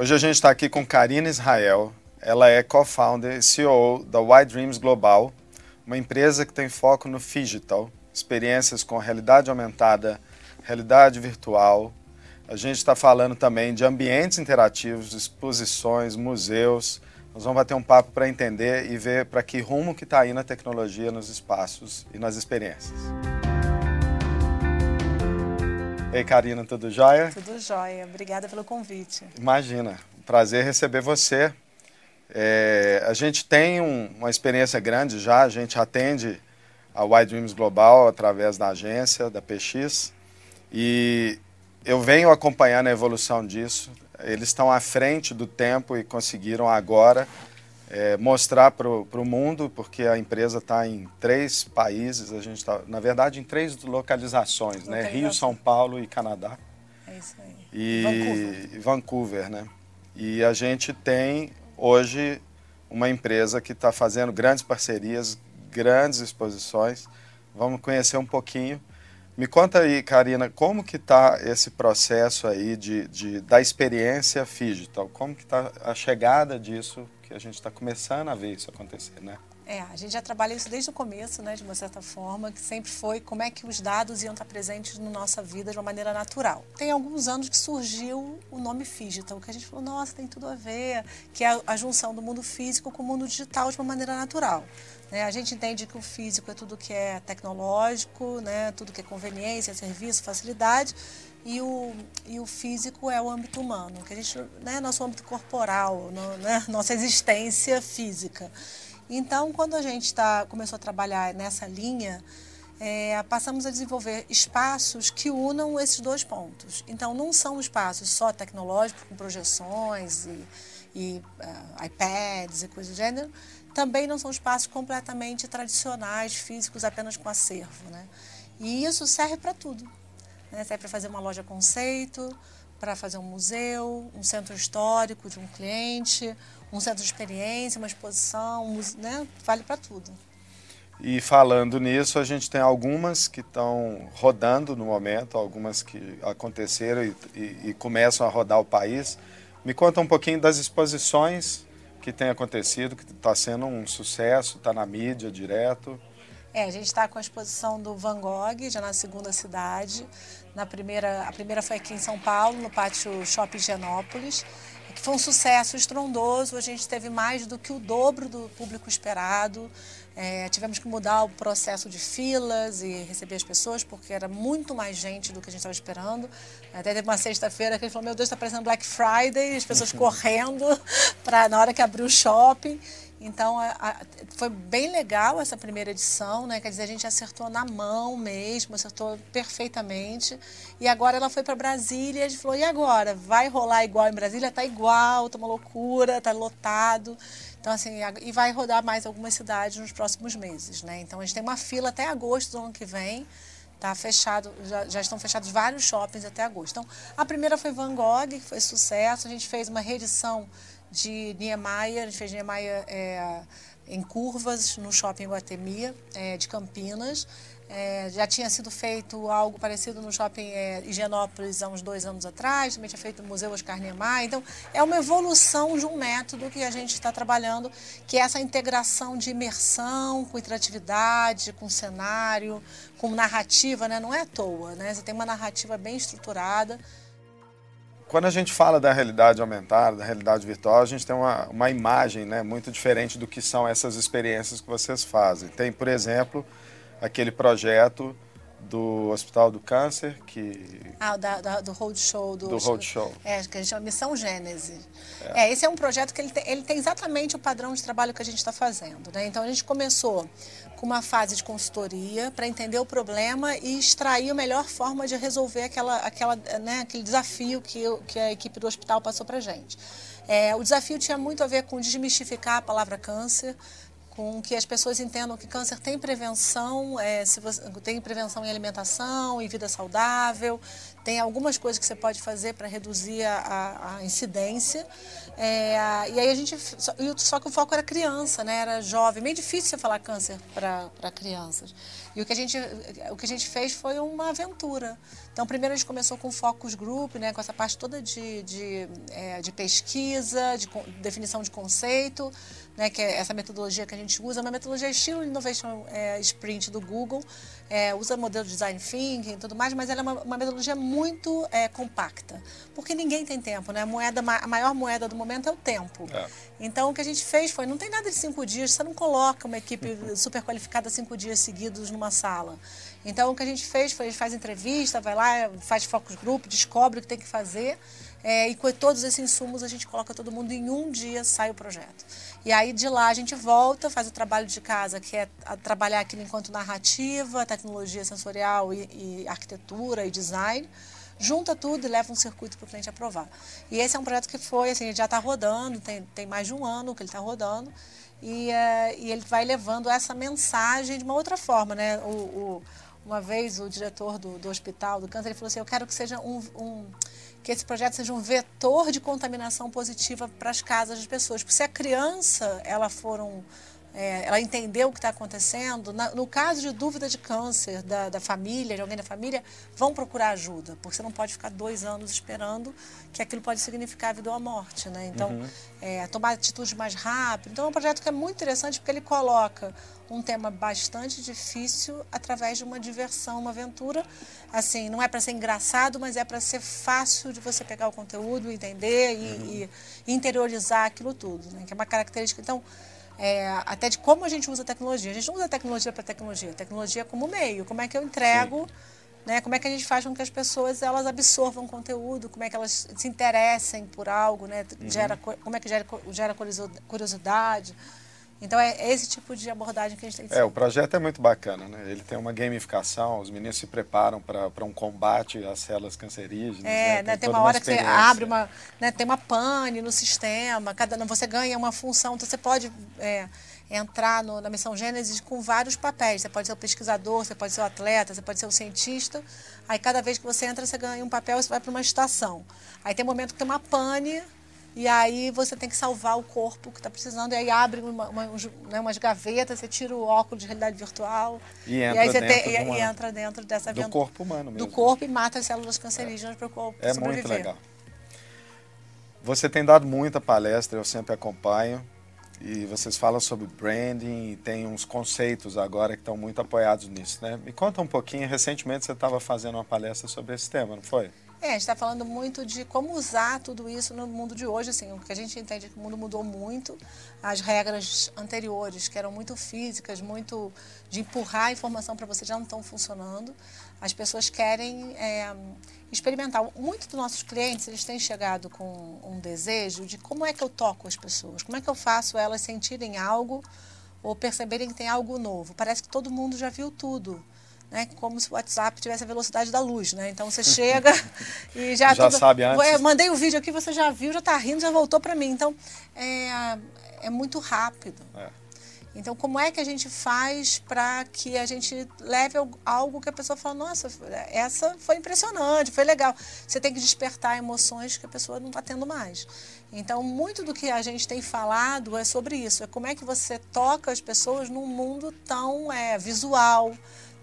Hoje a gente está aqui com Karina Israel. Ela é co-founder e CEO da Wide Dreams Global, uma empresa que tem foco no digital, experiências com realidade aumentada, realidade virtual. A gente está falando também de ambientes interativos, exposições, museus. Nós vamos bater um papo para entender e ver para que rumo que está aí na tecnologia, nos espaços e nas experiências. Ei, Karina, tudo jóia? Tudo jóia. Obrigada pelo convite. Imagina, prazer receber você. É, a gente tem um, uma experiência grande já, a gente atende a Wide Dreams Global através da agência, da PX, e eu venho acompanhando a evolução disso. Eles estão à frente do tempo e conseguiram agora é, mostrar para o mundo, porque a empresa está em três países, a gente está, na verdade, em três localizações, né? Rio, São Paulo e Canadá. É isso aí. E Vancouver. Vancouver, né? E a gente tem hoje uma empresa que está fazendo grandes parcerias, grandes exposições. Vamos conhecer um pouquinho. Me conta aí, Karina, como que está esse processo aí de, de, da experiência digital? Como que está a chegada disso que a gente está começando a ver isso acontecer, né? É, a gente já trabalha isso desde o começo, né, de uma certa forma, que sempre foi como é que os dados iam estar presentes na nossa vida de uma maneira natural. Tem alguns anos que surgiu o nome Digital, que a gente falou, nossa, tem tudo a ver, que é a junção do mundo físico com o mundo digital de uma maneira natural. Né? A gente entende que o físico é tudo que é tecnológico, né, tudo que é conveniência, serviço, facilidade, e o, e o físico é o âmbito humano, que a gente, né, nosso âmbito corporal, no, né, nossa existência física. Então, quando a gente tá, começou a trabalhar nessa linha, é, passamos a desenvolver espaços que unam esses dois pontos. Então, não são espaços só tecnológicos, com projeções e, e uh, iPads e coisas do gênero, também não são espaços completamente tradicionais, físicos, apenas com acervo. Né? E isso serve para tudo. Né? Serve para fazer uma loja conceito, para fazer um museu, um centro histórico de um cliente, um centro de experiência, uma exposição, né? vale para tudo. E falando nisso, a gente tem algumas que estão rodando no momento, algumas que aconteceram e, e, e, começam a rodar o país. Me conta um pouquinho das exposições que tem acontecido, que está sendo um sucesso, está na mídia direto. É, a gente está com a exposição do Van Gogh, já na segunda cidade. Na primeira, a primeira foi aqui em São Paulo, no pátio Shopping Genópolis, que foi um sucesso estrondoso. A gente teve mais do que o dobro do público esperado. É, tivemos que mudar o processo de filas e receber as pessoas, porque era muito mais gente do que a gente estava esperando. Até teve uma sexta-feira que ele falou: Meu Deus, está parecendo Black Friday, as pessoas correndo para na hora que abriu o shopping. Então, a, a, foi bem legal essa primeira edição, né? Quer dizer, a gente acertou na mão mesmo, acertou perfeitamente. E agora ela foi para Brasília e a gente falou: e agora? Vai rolar igual em Brasília? Tá igual, tá uma loucura, tá lotado. Então, assim, e vai rodar mais algumas cidades nos próximos meses, né? Então, a gente tem uma fila até agosto do ano que vem. Tá fechado, já, já, estão fechados vários shoppings até agosto. Então, a primeira foi Van Gogh, que foi sucesso. A gente fez uma reedição de Niemeyer, a gente fez Niemeyer é, em curvas no shopping Guatemia, é, de Campinas. É, já tinha sido feito algo parecido no shopping é, Higienópolis há uns dois anos atrás, também tinha feito o Museu Oscar Niemeyer. Então, é uma evolução de um método que a gente está trabalhando, que é essa integração de imersão com interatividade, com cenário, com narrativa, né? não é à toa. Né? Você tem uma narrativa bem estruturada. Quando a gente fala da realidade aumentada, da realidade virtual, a gente tem uma, uma imagem né, muito diferente do que são essas experiências que vocês fazem. Tem, por exemplo, aquele projeto do Hospital do Câncer, que... Ah, da, da, do Roadshow. Do, do Roadshow. É, que a gente chama Missão Gênese. É. é. esse é um projeto que ele tem, ele tem exatamente o padrão de trabalho que a gente está fazendo. Né? Então, a gente começou com uma fase de consultoria para entender o problema e extrair a melhor forma de resolver aquela, aquela, né, aquele desafio que, que a equipe do hospital passou para a gente. É, o desafio tinha muito a ver com desmistificar a palavra câncer, com que as pessoas entendam que câncer tem prevenção, é, se você, tem prevenção em alimentação, em vida saudável, tem algumas coisas que você pode fazer para reduzir a, a incidência. É, e aí a gente. Só, só, que o foco era criança, né? Era jovem. Meio difícil você falar câncer para crianças. E o que, a gente, o que a gente fez foi uma aventura. Então, primeiro a gente começou com o Focus Group, né, com essa parte toda de, de, é, de pesquisa, de definição de conceito, né, que é essa metodologia que a gente usa, uma metodologia estilo Innovation é, Sprint do Google, é, usa modelo de design thinking e tudo mais, mas ela é uma, uma metodologia muito é, compacta, porque ninguém tem tempo, né? A, moeda, a maior moeda do momento é o tempo. É. Então, o que a gente fez foi, não tem nada de cinco dias, você não coloca uma equipe super qualificada cinco dias seguidos numa sala. Então, o que a gente fez foi, a gente faz entrevista, vai lá, faz focus group, descobre o que tem que fazer, é, e com todos esses insumos a gente coloca todo mundo em um dia, sai o projeto. E aí de lá a gente volta, faz o trabalho de casa, que é trabalhar aquilo enquanto narrativa, tecnologia sensorial e, e arquitetura e design junta tudo e leva um circuito para o cliente aprovar. E esse é um projeto que foi, assim, já está rodando, tem, tem mais de um ano que ele está rodando, e, uh, e ele vai levando essa mensagem de uma outra forma, né? O, o, uma vez o diretor do, do hospital do câncer ele falou assim, eu quero que seja um, um que esse projeto seja um vetor de contaminação positiva para as casas das pessoas. Porque se a criança ela for um, é, ela entendeu o que está acontecendo, na, no caso de dúvida de câncer da, da, família, de alguém da família, vão procurar ajuda, porque você não pode ficar dois anos esperando que aquilo pode significar a vida ou a morte. Né? Então, uhum. é, tomar atitude mais rápido. Então, é um projeto que é muito interessante porque ele coloca um tema bastante difícil através de uma diversão, uma aventura. Assim, não é para ser engraçado, mas é para ser fácil de você pegar o conteúdo, entender e, uhum. e interiorizar aquilo tudo, né? que é uma característica. Então, é, até de como a gente usa a tecnologia. A gente não usa a tecnologia para tecnologia, a tecnologia como meio. Como é que eu entrego, né? como é que a gente faz com que as pessoas elas absorvam conteúdo, como é que elas se interessem por algo, né? Uhum. Gera, como é que gera, gera curiosidade. Então é esse tipo de abordagem que a gente tem que É, o projeto é muito bacana, né? Ele tem uma gamificação, os meninos se preparam para um combate às células cancerígenas. É, né? Tem, né? tem uma hora uma que você abre uma. Né? Tem uma pane no sistema, cada, você ganha uma função, então você pode. É, entrar no, na missão Gênesis com vários papéis. Você pode ser o pesquisador, você pode ser o atleta, você pode ser o cientista. Aí cada vez que você entra, você ganha um papel e você vai para uma estação. Aí tem um momento que tem uma pane e aí você tem que salvar o corpo que está precisando. E aí abre uma, uma, né, umas gavetas, você tira o óculos de realidade virtual. E entra, e aí você dentro, tem, e, e entra dentro dessa Do corpo humano mesmo. Do corpo e mata as células cancerígenas é. para o corpo é sobreviver. É muito legal. Você tem dado muita palestra, eu sempre acompanho. E vocês falam sobre branding e tem uns conceitos agora que estão muito apoiados nisso, né? Me conta um pouquinho, recentemente você estava fazendo uma palestra sobre esse tema, não foi? É, a gente está falando muito de como usar tudo isso no mundo de hoje. Assim, o que a gente entende é que o mundo mudou muito. As regras anteriores, que eram muito físicas, muito de empurrar a informação para você, já não estão funcionando. As pessoas querem é, experimentar. Muitos dos nossos clientes, eles têm chegado com um desejo de como é que eu toco as pessoas, como é que eu faço elas sentirem algo ou perceberem que tem algo novo. Parece que todo mundo já viu tudo né, como se o WhatsApp tivesse a velocidade da luz, né? Então você chega e já já tudo, sabe antes. Eu mandei o vídeo aqui, você já viu, já está rindo, já voltou para mim. Então é, é muito rápido. É. Então como é que a gente faz para que a gente leve algo que a pessoa fala, nossa, essa foi impressionante, foi legal. Você tem que despertar emoções que a pessoa não está tendo mais. Então muito do que a gente tem falado é sobre isso, é como é que você toca as pessoas num mundo tão é, visual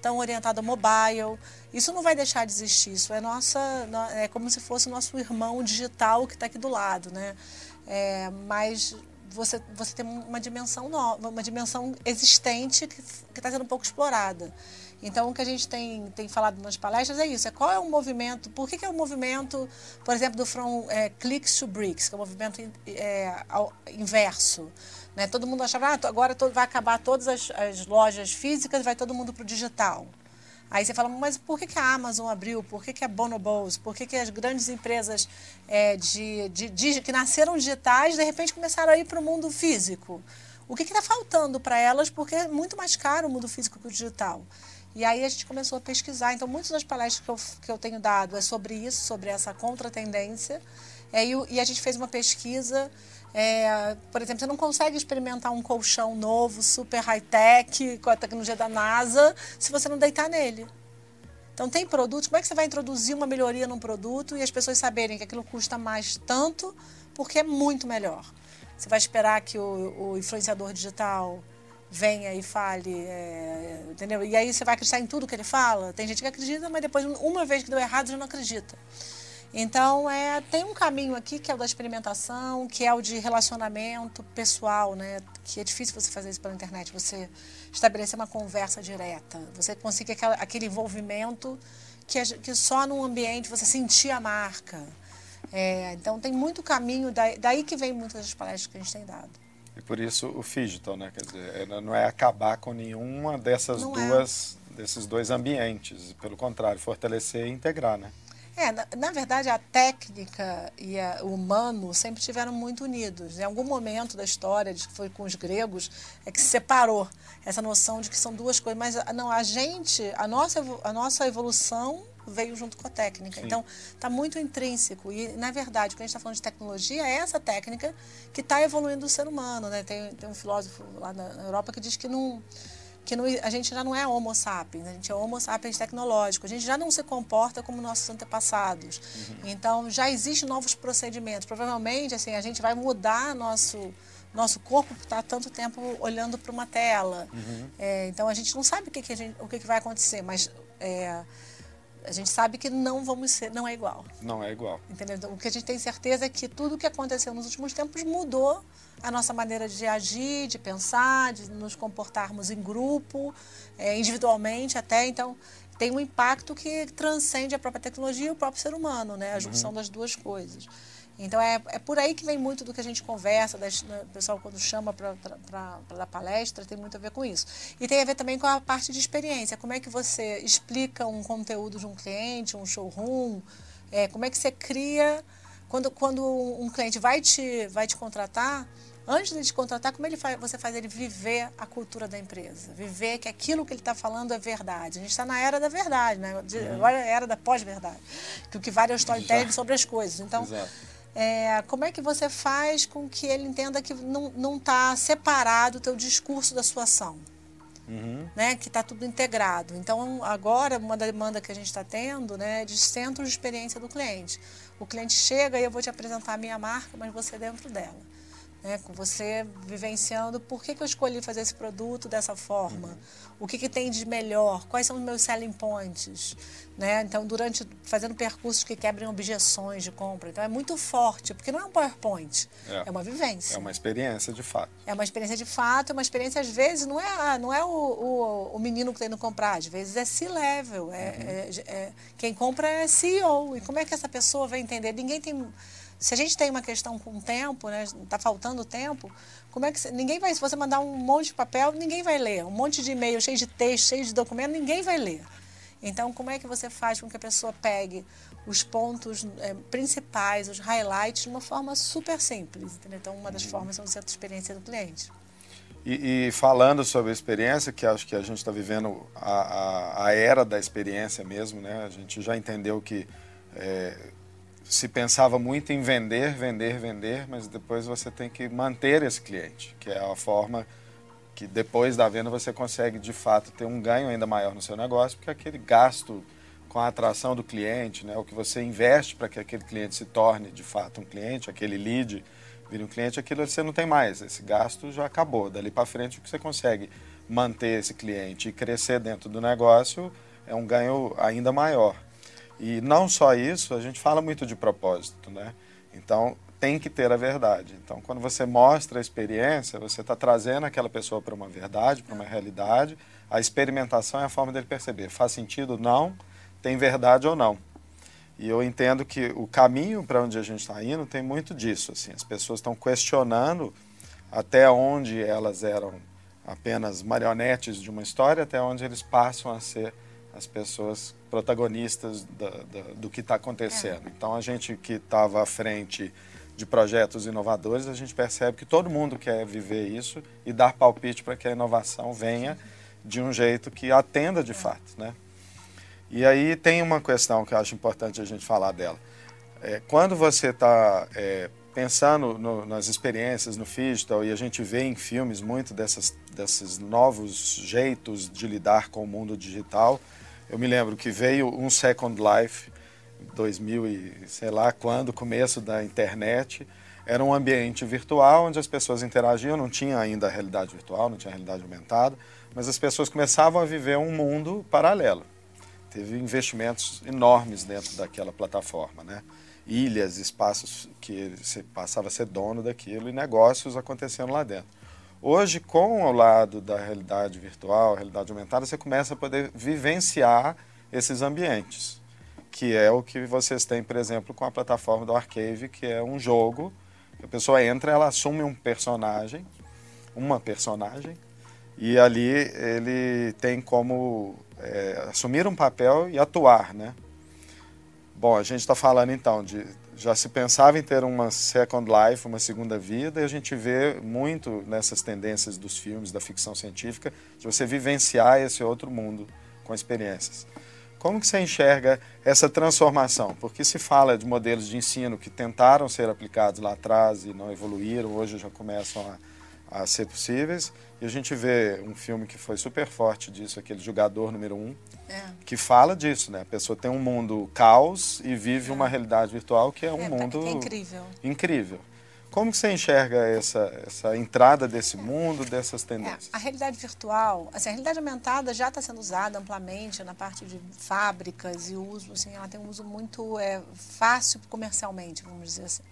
tão orientado a mobile. Isso não vai deixar de existir, isso é nossa, é como se fosse o nosso irmão digital que está aqui do lado, né? É, mas você, você tem uma dimensão nova, uma dimensão existente que está sendo um pouco explorada. Então, o que a gente tem, tem falado nas palestras é isso: é qual é o movimento, por que, que é o movimento, por exemplo, do From é, Clicks to Bricks, que é o movimento é, ao, inverso. Né? Todo mundo achava, ah, agora todo, vai acabar todas as, as lojas físicas, vai todo mundo para o digital. Aí você fala, mas por que, que a Amazon abriu? Por que, que a Bonobos? Por que, que as grandes empresas é, de, de, de, que nasceram digitais, de repente começaram a ir para o mundo físico? O que está faltando para elas? Porque é muito mais caro o mundo físico que o digital. E aí a gente começou a pesquisar. Então, muitas das palestras que eu, que eu tenho dado é sobre isso, sobre essa contratendência. É, e, e, a gente fez uma pesquisa, é, por exemplo, você não consegue experimentar um colchão novo, super high-tech, com a tecnologia da NASA, se você não deitar nele. Então, tem produtos, como é que você vai introduzir uma melhoria num produto e as pessoas saberem que aquilo custa mais tanto porque é muito melhor? Você vai esperar que o, o influenciador digital venha e fale, é, entendeu? E aí você vai acreditar em tudo que ele fala? Tem gente que acredita, mas depois, uma vez que deu errado, já não acredita. Então, é, tem um caminho aqui que é o da experimentação, que é o de relacionamento pessoal, né? Que é difícil você fazer isso pela internet, você estabelecer uma conversa direta, você conseguir aquela, aquele envolvimento que, é, que só num ambiente você sentir a marca. É, então, tem muito caminho, daí, daí que vem muitas das palestras que a gente tem dado. E por isso o digital, né? Quer dizer, é, não é acabar com nenhuma dessas não é. duas, é. desses dois ambientes, pelo contrário, fortalecer e integrar, né? É, na, na, verdade, a técnica e a, o humano sempre estiveram muito unidos. Em algum momento da história, que foi com os gregos, é que se separou essa noção de que são duas coisas. Mas não, a gente, a nossa, a nossa evolução veio junto com a técnica. Sim. Então, está muito intrínseco. E, na verdade, quando a gente está falando de tecnologia, é essa técnica que está evoluindo o ser humano. Né? Tem, tem um filósofo lá na Europa que diz que não que não, a gente já não é homo sapiens, a gente é homo sapiens tecnológico, a gente já não se comporta como nossos antepassados. Uhum. Então, já existem novos procedimentos. Provavelmente, assim, a gente vai mudar nosso nosso corpo está tanto tempo olhando para uma tela. Uhum. É, então, a gente não sabe o que, que, gente, o que, que vai acontecer, mas... É, a gente sabe que não vamos ser, não é igual. Não é igual. Entendeu? Então, o que a gente tem certeza é que tudo o que aconteceu nos últimos tempos mudou a nossa maneira de agir, de pensar, de nos comportarmos em grupo, é, individualmente até. Então, tem um impacto que transcende a própria tecnologia e o próprio ser humano, né? A junção uhum. das duas coisas. Então, é, é por aí que vem muito do que a gente conversa, das, né, o pessoal quando chama para dar palestra, tem muito a ver com isso. E tem a ver também com a parte de experiência. Como é que você explica um conteúdo de um cliente, um showroom, é, como é que você cria... Quando, quando um cliente vai te, vai te contratar, antes de te contratar, como ele faz, você faz ele viver a cultura da empresa? Viver que aquilo que ele está falando é verdade. A gente está na era da verdade, né? De, uhum. agora é a era da pós-verdade. Que o que vale é o storytelling sobre as coisas. Então, Exato é, como é que você faz com que ele entenda que não está separado o teu discurso da sua ação? Uhum. Né, que está tudo integrado. Então, agora, uma demanda que a gente está tendo né, é de centro de experiência do cliente. O cliente chega e eu vou te apresentar a minha marca, mas você é dentro dela né, com você vivenciando por que, que eu escolhi fazer esse produto dessa forma, uhum. o que, que tem de melhor, quais são os meus selling points. Né? Então, durante fazendo percursos que quebrem objeções de compra. Então, é muito forte, porque não é um PowerPoint, é, é uma vivência. É uma experiência de fato. É uma experiência de fato, é uma experiência, às vezes, não é, não é o, o, o menino que está indo comprar, às vezes é C-level, é, uhum. é, é, quem compra é CEO. E como é que essa pessoa vai entender? Ninguém tem se a gente tem uma questão com o tempo, né, está faltando tempo, como é que ninguém vai, se você mandar um monte de papel, ninguém vai ler, um monte de e-mail cheio de texto, cheio de documento, ninguém vai ler. Então, como é que você faz com que a pessoa pegue os pontos é, principais, os highlights, de uma forma super simples? Entendeu? Então, uma das uhum. formas é centro de experiência do cliente. E, e, falando sobre a experiência, que acho que a gente está vivendo a, a, a, era da experiência mesmo, né? A gente já entendeu que é, se pensava muito em vender, vender, vender, mas depois você tem que manter esse cliente, que é a forma que depois da venda você consegue de fato ter um ganho ainda maior no seu negócio, porque aquele gasto com a atração do cliente, né, o que você investe para que aquele cliente se torne de fato um cliente, aquele lead vire um cliente, aquilo você não tem mais, esse gasto já acabou. Dali para frente o que você consegue manter esse cliente e crescer dentro do negócio é um ganho ainda maior. E não só isso, a gente fala muito de propósito, né? Então, tem que ter a verdade. Então, quando você mostra a experiência, você está trazendo aquela pessoa para uma verdade, para uma realidade. A experimentação é a forma dele perceber. Faz sentido? Não. Tem verdade ou não. E eu entendo que o caminho para onde a gente está indo tem muito disso. Assim, as pessoas estão questionando até onde elas eram apenas marionetes de uma história, até onde eles passam a ser as pessoas protagonistas da, da, do que está acontecendo. É. Então, a gente que estava à frente de projetos inovadores, a gente percebe que todo mundo quer viver isso e dar palpite para que a inovação venha de um jeito que atenda de é. fato, né? E aí tem uma questão que eu acho importante a gente falar dela. É, quando você está é, pensando no, nas experiências no digital e a gente vê em filmes muito dessas, desses novos jeitos de lidar com o mundo digital, eu me lembro que veio um Second Life, 2000 e sei lá quando, começo da internet, era um ambiente virtual onde as pessoas interagiam, não tinha ainda a realidade virtual, não tinha a realidade aumentada, mas as pessoas começavam a viver um mundo paralelo. Teve investimentos enormes dentro daquela plataforma, né? Ilhas, espaços que você passava a ser dono daquilo e negócios acontecendo lá dentro. Hoje, com o lado da realidade virtual, realidade aumentada, você começa a poder vivenciar esses ambientes, que é o que vocês têm, por exemplo, com a plataforma do Arcave, que é um jogo que a pessoa entra, ela assume um personagem, uma personagem, e ali ele tem como é, assumir um papel e atuar, né? Bom, a gente está falando então de já se pensava em ter uma second life, uma segunda vida, e a gente vê muito nessas tendências dos filmes, da ficção científica, de você vivenciar esse outro mundo com experiências. Como que você enxerga essa transformação? Porque se fala de modelos de ensino que tentaram ser aplicados lá atrás e não evoluíram, hoje já começam a a ser possíveis. E a gente vê um filme que foi super forte disso, aquele Jogador Número Um, é. que fala disso, né? A pessoa tem um mundo caos e vive é. uma realidade virtual que é um é, mundo é incrível. incrível. Como que você enxerga essa, essa entrada desse mundo, dessas é, tendências? a realidade virtual, assim, a realidade aumentada já está sendo usada amplamente na parte de fábricas e uso, assim, ela tem um uso muito é, fácil comercialmente, vamos dizer assim.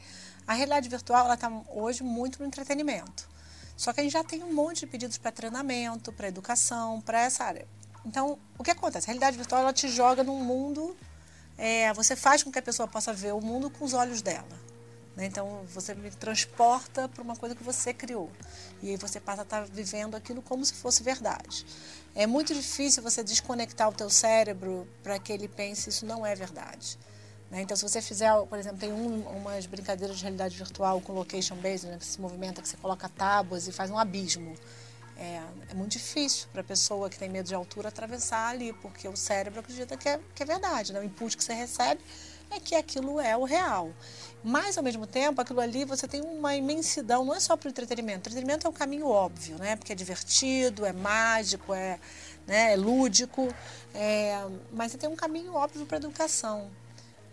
A realidade virtual, ela está hoje muito no entretenimento. Só que a gente já tem um monte de pedidos para treinamento, para educação, para essa área. Então, o que acontece? A realidade virtual ela te joga num mundo, é, você faz com que a pessoa possa ver o mundo com os olhos dela. Né? Então, você me transporta para uma coisa que você criou. E aí você passa a estar tá vivendo aquilo como se fosse verdade. É muito difícil você desconectar o teu cérebro para que ele pense isso não é verdade. Né? Então, se você fizer, por exemplo, tem um, umas brincadeiras de realidade virtual com location based, né, que se movimenta, que você coloca tábuas e faz um abismo. É, é muito difícil para a pessoa que tem medo de altura atravessar ali, porque o cérebro acredita que é, que é verdade. Né? O input que você recebe é que aquilo é o real. Mas, ao mesmo tempo, aquilo ali você tem uma imensidão, não é só para o entretenimento. O entretenimento é um caminho óbvio, né? porque é divertido, é mágico, é, né, é lúdico, é, mas você tem um caminho óbvio para a educação.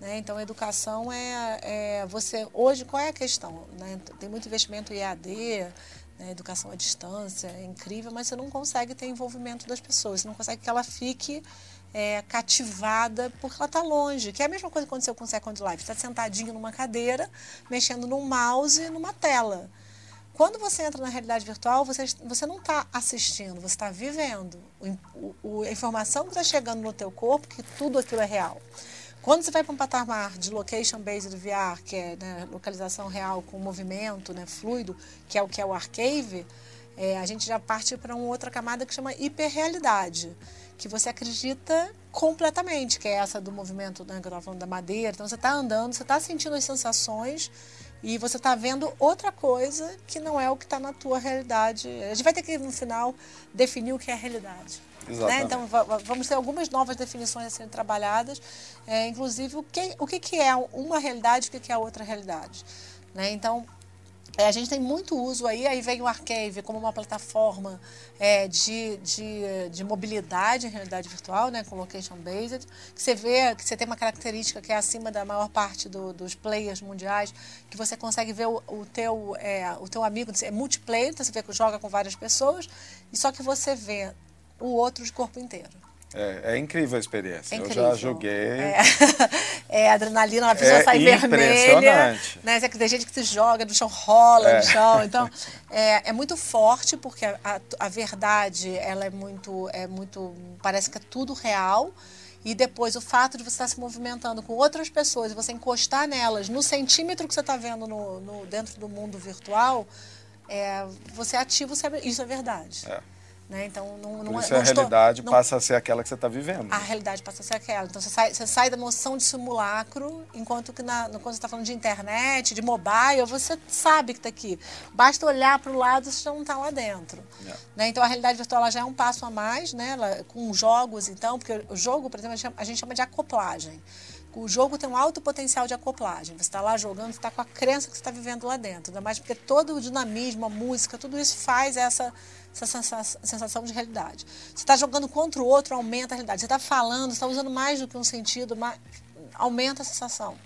Né? Então, educação é, é, você. Hoje, qual é a questão? Né? Tem muito investimento EAD, né? educação à distância, é incrível, mas você não consegue ter envolvimento das pessoas, você não consegue que ela fique é, cativada porque ela está longe. Que é a mesma coisa que aconteceu com o Second Life. está sentadinho numa cadeira, mexendo num mouse numa tela. Quando você entra na realidade virtual, você, você não está assistindo, você está vivendo. O, o, a informação que está chegando no teu corpo, que tudo aquilo é real. Quando você vai para um patamar de location based VR, que é né, localização real com movimento, né, fluido, que é o que é o arcave, é, a gente já parte para uma outra camada que chama hiperrealidade, que você acredita completamente, que é essa do movimento né, que eu estava falando da madeira. Então você está andando, você está sentindo as sensações e você está vendo outra coisa que não é o que está na tua realidade. A gente vai ter que, no final, definir o que é realidade. Né? Então, vamos ter algumas novas definições a serem trabalhadas, é, inclusive o, que, o que, que é uma realidade e o que, que é outra realidade. Né? Então, é, a gente tem muito uso aí, aí vem o Arcave como uma plataforma é, de, de, de, mobilidade em realidade virtual, né, com location based, que você vê que você tem uma característica que é acima da maior parte do, dos players mundiais, que você consegue ver o, o teu, é, o teu amigo, é multiplayer, então você vê que joga com várias pessoas, e só que você vê o outro de corpo inteiro. É, é incrível a experiência. É incrível. Eu já joguei. É, é adrenalina, a pessoa é sai vermelha. Né? Tem gente que se joga no chão, rola é. no chão. Então, é, é muito forte, porque a, a verdade, ela é muito, é muito. Parece que é tudo real. E depois o fato de você estar se movimentando com outras pessoas e você encostar nelas no centímetro que você está vendo no, no, dentro do mundo virtual, é, você ativa o cérebro. Isso é verdade. É. Né? Então, não, não, Por isso não a estou, realidade não, passa a ser aquela que você está vivendo. A realidade passa a ser aquela. Então, você sai, você sai da noção de simulacro, enquanto que na, quando você está falando de internet, de mobile, você sabe que está aqui. Basta olhar para o lado, você não está lá dentro. Yeah. É. Né? Então, a realidade virtual já é um passo a mais, né? Ela, com jogos, então, porque o jogo, por exemplo, a gente chama de acoplagem. O jogo tem um alto potencial de acoplagem. Você está lá jogando, você está com a crença que você está vivendo lá dentro. Ainda mais porque todo o dinamismo, a música, tudo isso faz essa, essa sensação de realidade. Você está jogando contra o outro, aumenta a realidade. Você está falando, está usando mais do que um sentido, aumenta a sensação.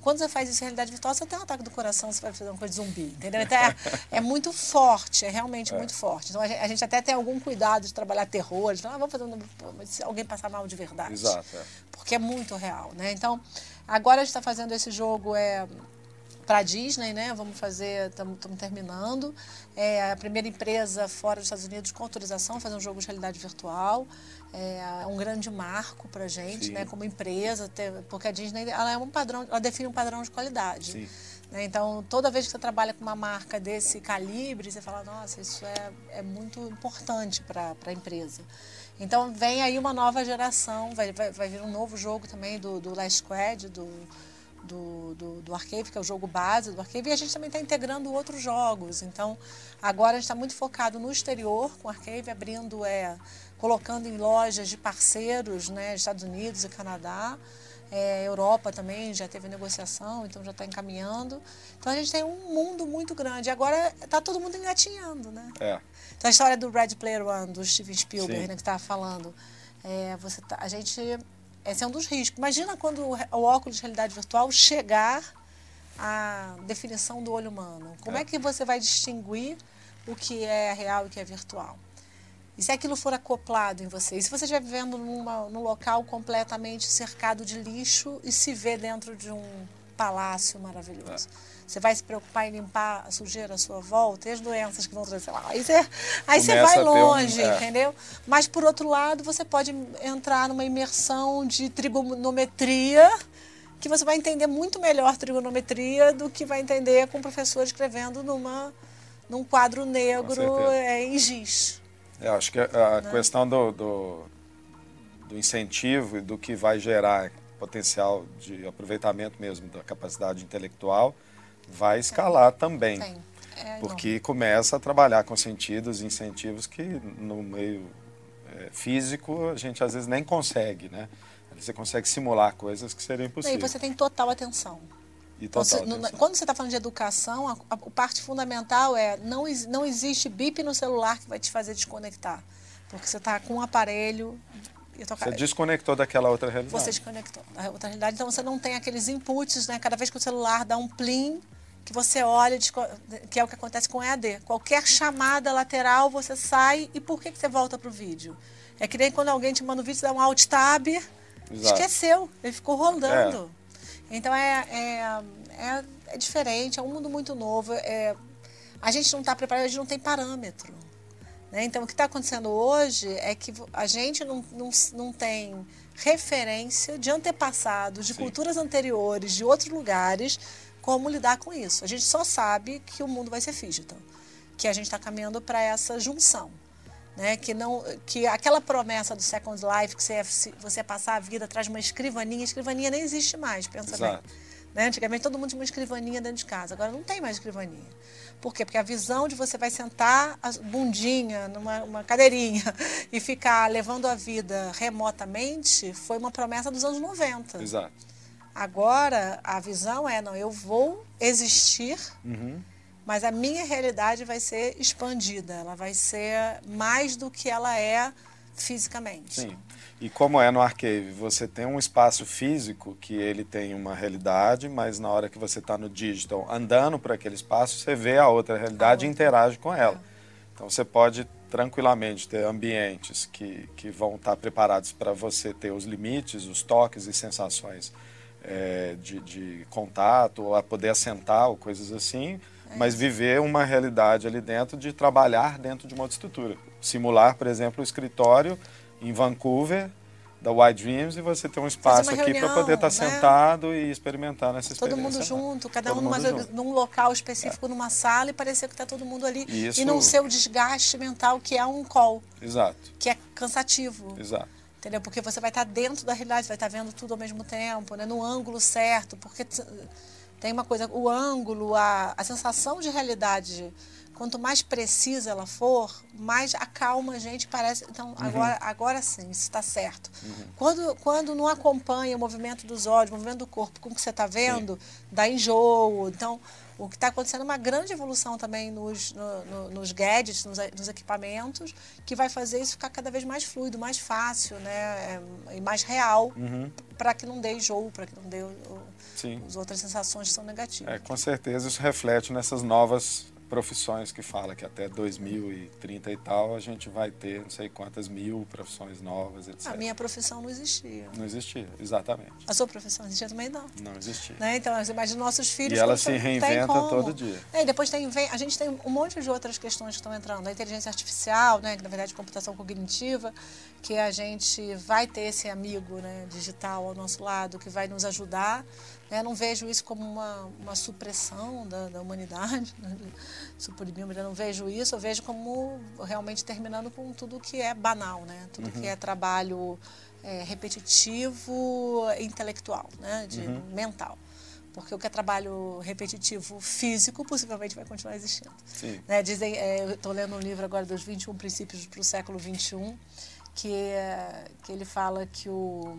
Quando você faz isso em realidade virtual, você tem um ataque do coração, você vai fazer uma coisa de zumbi, entendeu? Então é, é muito forte, é realmente é. muito forte. Então a gente, a gente, até tem algum cuidado de trabalhar terror, de, ah, vamos fazer um, se alguém passar mal de verdade. Exato. É. Porque é muito real, né? Então, agora a gente está fazendo esse jogo é, para a Disney, né? Vamos fazer, estamos terminando. É a primeira empresa fora dos Estados Unidos com autorização fazer um jogo de realidade virtual é um grande marco para a gente, né, como empresa, porque a Disney ela é um padrão, ela define um padrão de qualidade. Né? Então, toda vez que você trabalha com uma marca desse calibre, você fala, nossa, isso é, é muito importante para a empresa. Então, vem aí uma nova geração, vai, vai, vai vir um novo jogo também do, do Last Squad, do, do, do, do Arcade, que é o jogo base do Arcade, e a gente também está integrando outros jogos. Então, agora a gente está muito focado no exterior com o Arcade, abrindo é, colocando em lojas de parceiros, né, Estados Unidos e Canadá. É, Europa também já teve negociação, então já está encaminhando. Então a gente tem um mundo muito grande. Agora está todo mundo engatinhando, né? É. Então a história do Red Player One, do Steven Spielberg, né, que estava falando. É, você tá, a gente, esse é um dos riscos. Imagina quando o, o óculos de realidade virtual chegar à definição do olho humano. Como é, é que você vai distinguir o que é real e o que é virtual? E se aquilo for acoplado em você? E se você estiver vivendo numa, num local completamente cercado de lixo e se vê dentro de um palácio maravilhoso? É. Você vai se preocupar em limpar a sujeira à sua volta e as doenças que vão trazer lá. Aí você, aí você vai longe, um, é. entendeu? Mas, por outro lado, você pode entrar numa imersão de trigonometria que você vai entender muito melhor trigonometria do que vai entender com o professor escrevendo numa, num quadro negro é, em giz. Eu acho que a né? questão do, do, do, incentivo e do que vai gerar potencial de aproveitamento mesmo da capacidade intelectual vai escalar também. É, porque começa a trabalhar com sentidos e incentivos que no meio é, físico a gente às vezes nem consegue, né? Você consegue simular coisas que seriam impossíveis. E você tem total atenção. Então, você, quando você está falando de educação, a, a, a, parte fundamental é não, não existe bip no celular que vai te fazer desconectar. Porque você está com um aparelho. Você desconectou daquela outra realidade. Você desconectou da outra realidade. Então você não tem aqueles inputs, né? Cada vez que o celular dá um plim, que você olha, que é o que acontece com EAD. Qualquer chamada lateral, você sai. E por que, que você volta para o vídeo? É que nem quando alguém te manda um vídeo, dá um alt tab, Exato. esqueceu, ele ficou rodando. É. Então é, é, é, é, diferente, é um mundo muito novo. É, a gente não está preparado, a gente não tem parâmetro. Né? Então o que está acontecendo hoje é que a gente não, não, não tem referência de antepassados, de Sim. culturas anteriores, de outros lugares, como lidar com isso. A gente só sabe que o mundo vai ser digital, que a gente está caminhando para essa junção né? Que não, que aquela promessa do Second Life que você você passar a vida atrás de uma escrivaninha, escrivaninha nem existe mais, pensa Exato. bem. Né? Antigamente todo mundo tinha uma escrivaninha dentro de casa, agora não tem mais escrivaninha. Por quê? Porque a visão de você vai sentar a bundinha numa uma cadeirinha e ficar levando a vida remotamente foi uma promessa dos anos 90. Exato. Agora a visão é, não, eu vou existir uhum mas a minha realidade vai ser expandida, ela vai ser mais do que ela é fisicamente. Sim. E como é no Arcave, você tem um espaço físico que ele tem uma realidade, mas na hora que você está no digital andando por aquele espaço, você vê a outra realidade a outra. e interage com ela. É. Então você pode tranquilamente ter ambientes que, que vão estar tá preparados para você ter os limites, os toques e sensações é, de, de contato, ou a poder assentar ou coisas assim, mas viver uma realidade ali dentro de trabalhar dentro de uma outra estrutura. Simular, por exemplo, o escritório em Vancouver da White Dreams e você ter um espaço aqui para poder estar tá né? sentado e experimentar nessa todo experiência. Todo mundo junto, cada todo um numa, junto. num local específico, é. numa sala e parecer que está todo mundo ali. Isso... E não ser o desgaste mental que é um call. Exato. Que é cansativo. Exato. Entendeu? Porque você vai estar tá dentro da realidade, vai estar tá vendo tudo ao mesmo tempo, né? no ângulo certo, porque tem uma coisa, o ângulo, a, a sensação de realidade quanto mais precisa ela for, mais acalma a gente, parece. Então, uhum. agora, agora sim, isso está certo. Uhum. Quando, quando não acompanha o movimento dos olhos, o movimento do corpo com o que você está vendo, sim. dá enjoo. Então, o que está acontecendo é uma grande evolução também nos, no, no, nos gadgets, nos, nos, equipamentos, que vai fazer isso ficar cada vez mais fluido, mais fácil, né? É, e mais real, uhum. para que não dê enjoo, para que não dê o, as outras sensações que são negativas. É, com certeza isso reflete nessas novas profissões que fala que até 2030 e tal a gente vai ter não sei quantas mil profissões novas, etc. A minha profissão não existia. Não existia, exatamente. A sua profissão existia também não. Não existia. Né? Então, imagina nossos filhos... E ela se reinventa todo dia. É, e depois tem, vem, a gente tem um monte de outras questões que estão entrando. A inteligência artificial, né, que na verdade é computação cognitiva, que a gente vai ter esse amigo né, digital ao nosso lado que vai nos ajudar né? Não vejo isso como uma, uma supressão da, da humanidade, né? suprimir, eu não vejo isso, eu vejo como realmente terminando com tudo que é banal, né? tudo uhum. que é trabalho é, repetitivo, intelectual, né? De, uhum. mental. Porque o que é trabalho repetitivo físico possivelmente vai continuar existindo. Né? Dizem, é, eu estou lendo um livro agora dos 21 princípios para o século 21, que, é, que ele fala que o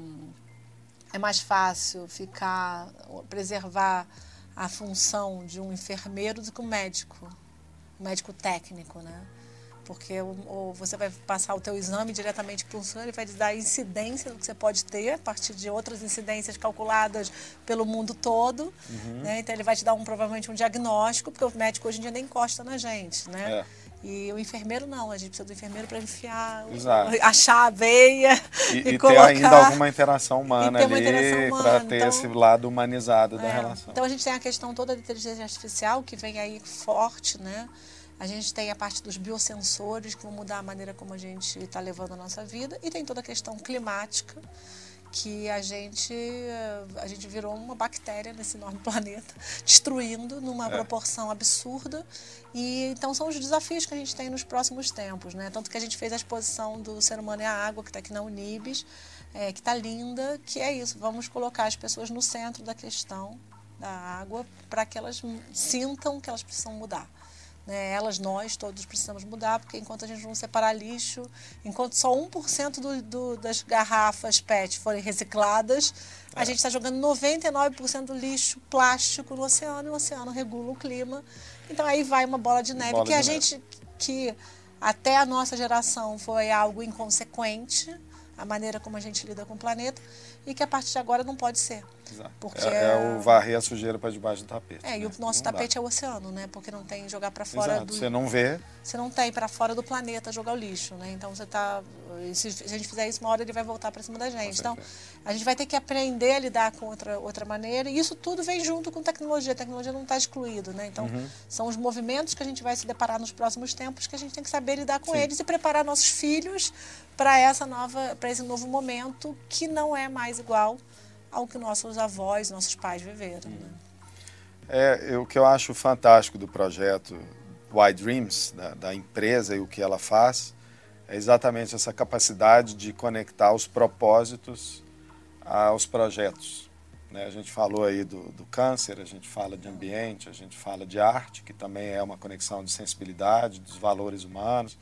é mais fácil ficar, preservar a função de um enfermeiro do que um médico, um médico técnico, né? Porque ou você vai passar o teu exame diretamente para o senhor, ele vai te dar incidência do que você pode ter, a partir de outras incidências calculadas pelo mundo todo. Uhum. Né? Então, ele vai te dar um, provavelmente um diagnóstico, porque o médico hoje em dia nem encosta na gente, né? É. E o enfermeiro não, a gente precisa do enfermeiro para enfiar, Exato. achar a veia e, e, e colocar, ter ainda alguma interação humana ali para ter então, esse lado humanizado é, da relação. Então a gente tem a questão toda da inteligência artificial que vem aí forte, né? A gente tem a parte dos biosensores que vão mudar a maneira como a gente está levando a nossa vida e tem toda a questão climática que a gente a gente virou uma bactéria nesse enorme planeta, destruindo numa é. proporção absurda. E então são os desafios que a gente tem nos próximos tempos, né? Tanto que a gente fez a exposição do ser humano e a água que está aqui na Unibis, é, que está linda, que é isso. Vamos colocar as pessoas no centro da questão da água para que elas sintam que elas precisam mudar. Né? Elas, nós, todos precisamos mudar, porque enquanto a gente não separar lixo, enquanto só 1% do, do, das garrafas PET forem recicladas, é. a gente está jogando 99% do lixo plástico no oceano, e o oceano regula o clima. Então aí vai uma bola de neve bola que de a neve. gente, que até a nossa geração foi algo inconsequente, a maneira como a gente lida com o planeta, e que a partir de agora não pode ser. Exato. Porque é, é o varrer a sujeira para debaixo do tapete. É, né? e o nosso não tapete dá. é o oceano, né? Porque não tem jogar para fora Exato. do. Você não vê. Você não tem para fora do planeta jogar o lixo, né? Então você tá. Se a gente fizer isso, uma hora ele vai voltar para cima da gente. Então a gente vai ter que aprender a lidar com outra, outra maneira. E isso tudo vem junto com tecnologia. A tecnologia não está excluído, né? Então uhum. são os movimentos que a gente vai se deparar nos próximos tempos que a gente tem que saber lidar com Sim. eles e preparar nossos filhos para essa nova, para esse novo momento que não é mais igual ao que nossos avós, nossos pais viveram. Né? É, o que eu acho fantástico do projeto Y Dreams, da, da, empresa e o que ela faz, é exatamente essa capacidade de conectar os propósitos aos projetos. Né? A gente falou aí do, do câncer, a gente fala de ambiente, a gente fala de arte, que também é uma conexão de sensibilidade, dos valores humanos,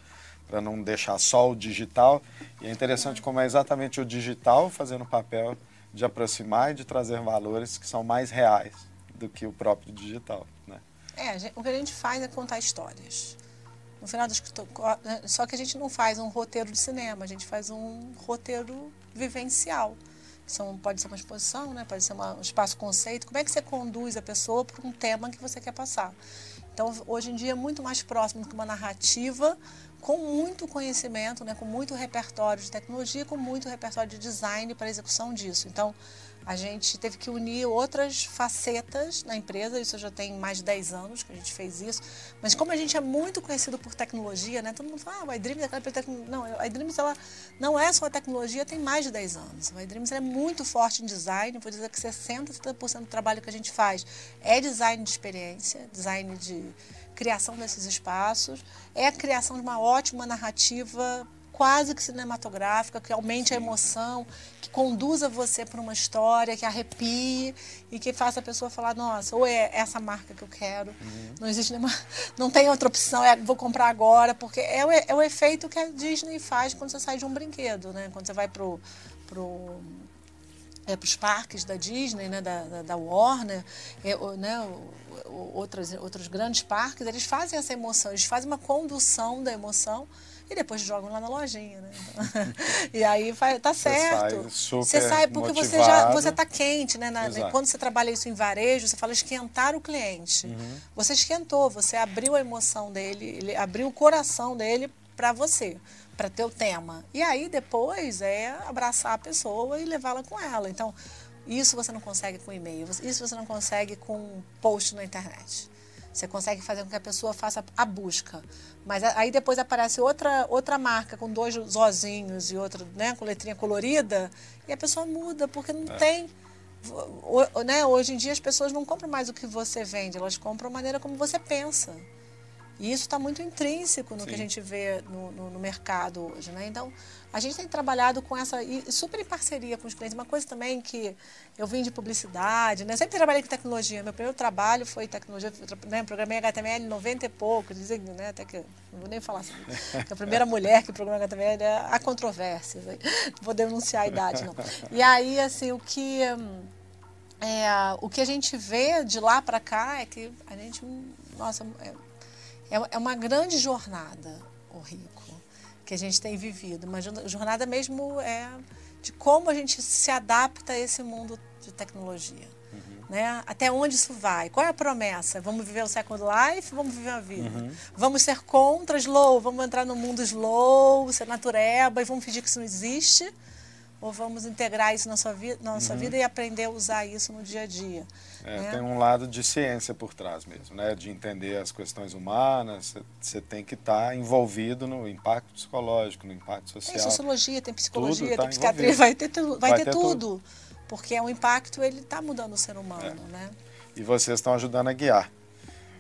para não deixar só o digital. E é interessante como é exatamente o digital fazendo o papel de aproximar e de trazer valores que são mais reais do que o próprio digital. Né? É, o que a gente faz é contar histórias. No final das né, só que a gente não faz um roteiro de cinema, a gente faz um roteiro vivencial. São, pode ser uma exposição, né? pode ser uma, um espaço conceito. Como é que você conduz a pessoa para um tema que você quer passar? Então, hoje em dia, é muito mais próximo que uma narrativa com muito conhecimento, né, com muito repertório de tecnologia, com muito repertório de design para execução disso. Então, a gente teve que unir outras facetas na empresa, isso já tem mais de 10 anos que a gente fez isso, mas como a gente é muito conhecido por tecnologia, né, todo mundo fala, ah, o iDreams é aquela tecnologia. Não, a iDreams ela não é só a tecnologia, tem mais de 10 anos. O iDreams é muito forte em design, vou dizer que 60%, 70% do trabalho que a gente faz é design de experiência, design de criação desses espaços, é a criação de uma ótima narrativa quase que cinematográfica, que aumente Sim. a emoção, que conduza você para uma história, que arrepie e que faça a pessoa falar, nossa, ou é essa marca que eu quero, uhum. não existe nenhuma, não tem outra opção, é, vou comprar agora, porque é o, é o efeito que a Disney faz quando você sai de um brinquedo, né? Quando você vai pro, pro é, para os parques da Disney, né, da, da, da Warner, é, né, outros, outros grandes parques, eles fazem essa emoção, eles fazem uma condução da emoção e depois jogam lá na lojinha, né? e aí vai, tá certo. Você sai porque motivado. você já você tá quente, né? Na, quando você trabalha isso em varejo, você fala esquentar o cliente. Uhum. Você esquentou, você abriu a emoção dele, ele abriu o coração dele para você, para ter o tema. E aí depois é abraçar a pessoa e levá-la com ela. Então, isso você não consegue com e-mail, isso você não consegue com post na internet. Você consegue fazer com que a pessoa faça a busca. Mas aí depois aparece outra, outra marca com dois zozinhos e outra né, com letrinha colorida e a pessoa muda, porque não é. tem. O, né, hoje em dia as pessoas não compram mais o que você vende, elas compram a maneira como você pensa. E isso está muito intrínseco no Sim. que a gente vê no, no, no, mercado hoje. Né? Então, a gente tem trabalhado com essa, e super em parceria com os clientes. Uma coisa também que eu vim de publicidade, né? sempre trabalhei com tecnologia. Meu primeiro trabalho foi tecnologia, né? programei HTML em 90 e pouco, dizem, né? até que não vou nem falar sobre isso. A primeira mulher que programou HTML, é há controvérsias, não vou denunciar a idade, não. E aí, assim, o que... É, o que a gente vê de lá para cá é que a gente, nossa, é, é, é uma grande jornada, o Rico, que a gente tem vivido. Uma jornada mesmo é de como a gente se adapta a esse mundo de tecnologia. Uhum. Né? Até onde isso vai? Qual é a promessa? Vamos viver o Second Life? Vamos viver a vida? Uhum. Vamos ser contra slow? Vamos entrar no mundo slow, ser natureba e vamos fingir que isso não existe? Ou vamos integrar isso na sua, vi na nossa uhum. vida e aprender a usar isso no dia a dia. É, né? Tem um lado de ciência por trás mesmo, né? de entender as questões humanas, você tem que estar tá envolvido no impacto psicológico, no impacto social. Tem sociologia, tem psicologia, tá tem psiquiatria, vai ter, vai, vai ter, ter tudo, tudo, porque o impacto ele está mudando o ser humano. É. Né? E vocês estão ajudando a guiar.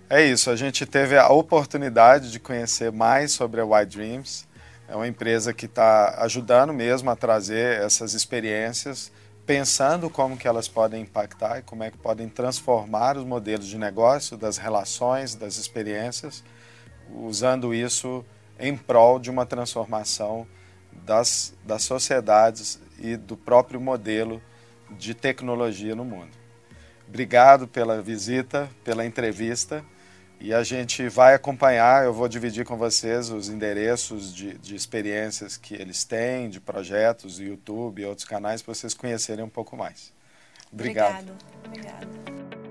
É isso, a gente teve a oportunidade de conhecer mais sobre a White Dreams, é uma empresa que está ajudando mesmo a trazer essas experiências, pensando como que elas podem impactar e como é que podem transformar os modelos de negócio, das relações, das experiências, usando isso em prol de uma transformação das, das sociedades e do próprio modelo de tecnologia no mundo. Obrigado pela visita, pela entrevista. E a gente vai acompanhar, eu vou dividir com vocês os endereços de, de experiências que eles têm, de projetos, YouTube e outros canais, para vocês conhecerem um pouco mais. Obrigado. Obrigado. Obrigado.